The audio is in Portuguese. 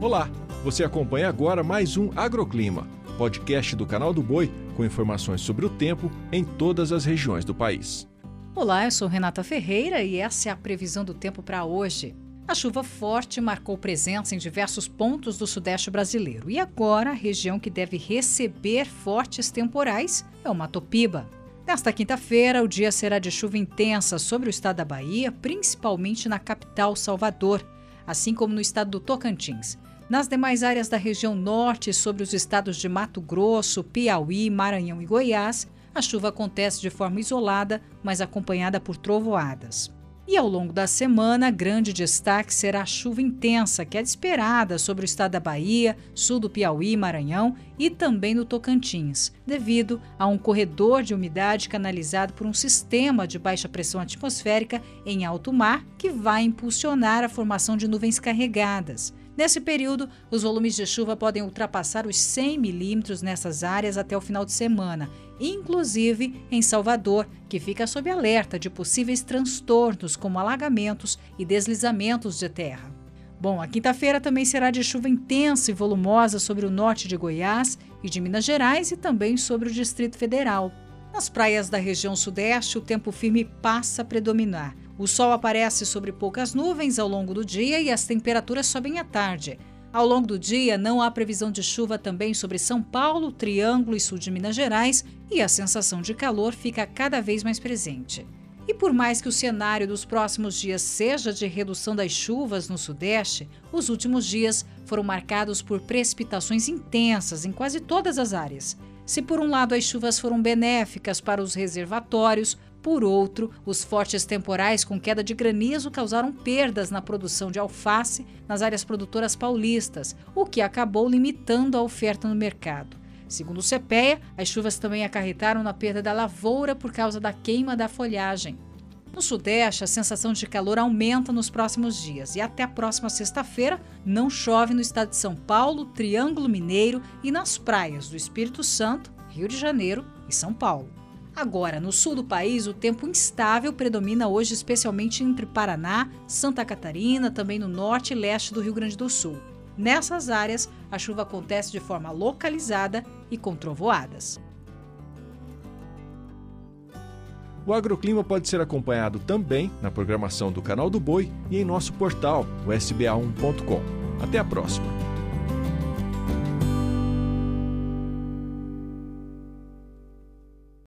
Olá, você acompanha agora mais um Agroclima, podcast do canal do Boi com informações sobre o tempo em todas as regiões do país. Olá, eu sou Renata Ferreira e essa é a previsão do tempo para hoje. A chuva forte marcou presença em diversos pontos do sudeste brasileiro e agora a região que deve receber fortes temporais é o Mato Piba. Nesta quinta-feira, o dia será de chuva intensa sobre o estado da Bahia, principalmente na capital Salvador, assim como no estado do Tocantins. Nas demais áreas da região norte, sobre os estados de Mato Grosso, Piauí, Maranhão e Goiás, a chuva acontece de forma isolada, mas acompanhada por trovoadas. E ao longo da semana, grande destaque será a chuva intensa, que é esperada sobre o estado da Bahia, sul do Piauí, Maranhão e também no Tocantins, devido a um corredor de umidade canalizado por um sistema de baixa pressão atmosférica em alto mar que vai impulsionar a formação de nuvens carregadas. Nesse período, os volumes de chuva podem ultrapassar os 100 milímetros nessas áreas até o final de semana, inclusive em Salvador, que fica sob alerta de possíveis transtornos como alagamentos e deslizamentos de terra. Bom, a quinta-feira também será de chuva intensa e volumosa sobre o norte de Goiás e de Minas Gerais e também sobre o Distrito Federal. Nas praias da região sudeste, o tempo firme passa a predominar. O sol aparece sobre poucas nuvens ao longo do dia e as temperaturas sobem à tarde. Ao longo do dia, não há previsão de chuva também sobre São Paulo, Triângulo e sul de Minas Gerais, e a sensação de calor fica cada vez mais presente. E por mais que o cenário dos próximos dias seja de redução das chuvas no Sudeste, os últimos dias foram marcados por precipitações intensas em quase todas as áreas. Se por um lado as chuvas foram benéficas para os reservatórios, por outro, os fortes temporais com queda de granizo causaram perdas na produção de alface nas áreas produtoras paulistas, o que acabou limitando a oferta no mercado. Segundo o CPEA, as chuvas também acarretaram na perda da lavoura por causa da queima da folhagem. No Sudeste, a sensação de calor aumenta nos próximos dias e até a próxima sexta-feira não chove no estado de São Paulo, Triângulo Mineiro e nas praias do Espírito Santo, Rio de Janeiro e São Paulo. Agora, no sul do país, o tempo instável predomina hoje, especialmente entre Paraná, Santa Catarina, também no norte e leste do Rio Grande do Sul. Nessas áreas, a chuva acontece de forma localizada e com trovoadas. O agroclima pode ser acompanhado também na programação do Canal do Boi e em nosso portal, o sba1.com. Até a próxima!